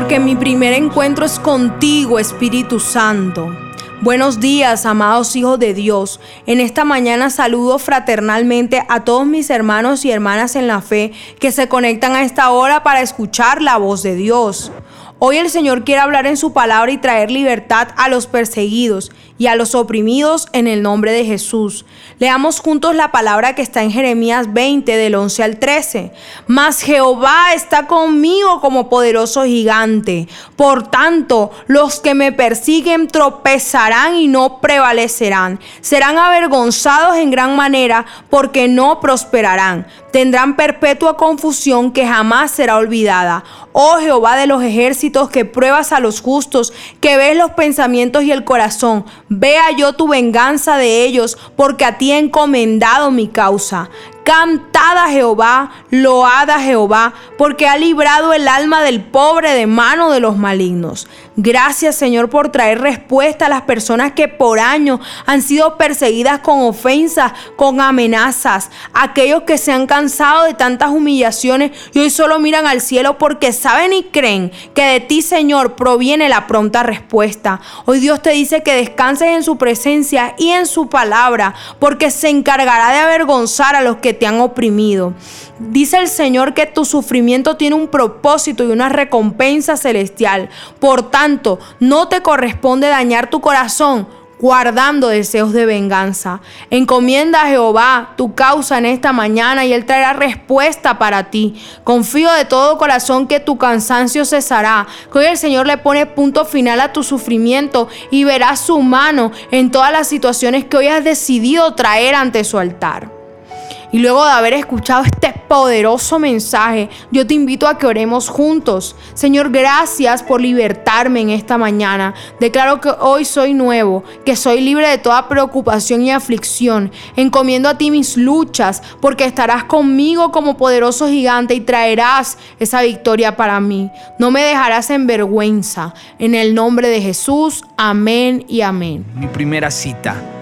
porque mi primer encuentro es contigo, Espíritu Santo. Buenos días, amados hijos de Dios. En esta mañana saludo fraternalmente a todos mis hermanos y hermanas en la fe que se conectan a esta hora para escuchar la voz de Dios. Hoy el Señor quiere hablar en su palabra y traer libertad a los perseguidos y a los oprimidos en el nombre de Jesús. Leamos juntos la palabra que está en Jeremías 20 del 11 al 13. Mas Jehová está conmigo como poderoso gigante. Por tanto, los que me persiguen tropezarán y no prevalecerán. Serán avergonzados en gran manera porque no prosperarán. Tendrán perpetua confusión que jamás será olvidada. Oh Jehová de los ejércitos, que pruebas a los justos, que ves los pensamientos y el corazón. Vea yo tu venganza de ellos, porque a ti he encomendado mi causa. Cantad a Jehová, load a Jehová, porque ha librado el alma del pobre de mano de los malignos. Gracias Señor por traer respuesta a las personas que por años han sido perseguidas con ofensas, con amenazas. Aquellos que se han cansado de tantas humillaciones y hoy solo miran al cielo porque saben y creen que de ti Señor proviene la pronta respuesta. Hoy Dios te dice que descanses en su presencia y en su palabra porque se encargará de avergonzar a los que te han oprimido. Dice el Señor que tu sufrimiento tiene un propósito y una recompensa celestial. Por tanto, no te corresponde dañar tu corazón guardando deseos de venganza. Encomienda a Jehová tu causa en esta mañana y Él traerá respuesta para ti. Confío de todo corazón que tu cansancio cesará, que hoy el Señor le pone punto final a tu sufrimiento y verás su mano en todas las situaciones que hoy has decidido traer ante su altar. Y luego de haber escuchado este poderoso mensaje, yo te invito a que oremos juntos. Señor, gracias por libertarme en esta mañana. Declaro que hoy soy nuevo, que soy libre de toda preocupación y aflicción. Encomiendo a ti mis luchas, porque estarás conmigo como poderoso gigante y traerás esa victoria para mí. No me dejarás en vergüenza. En el nombre de Jesús, amén y amén. Mi primera cita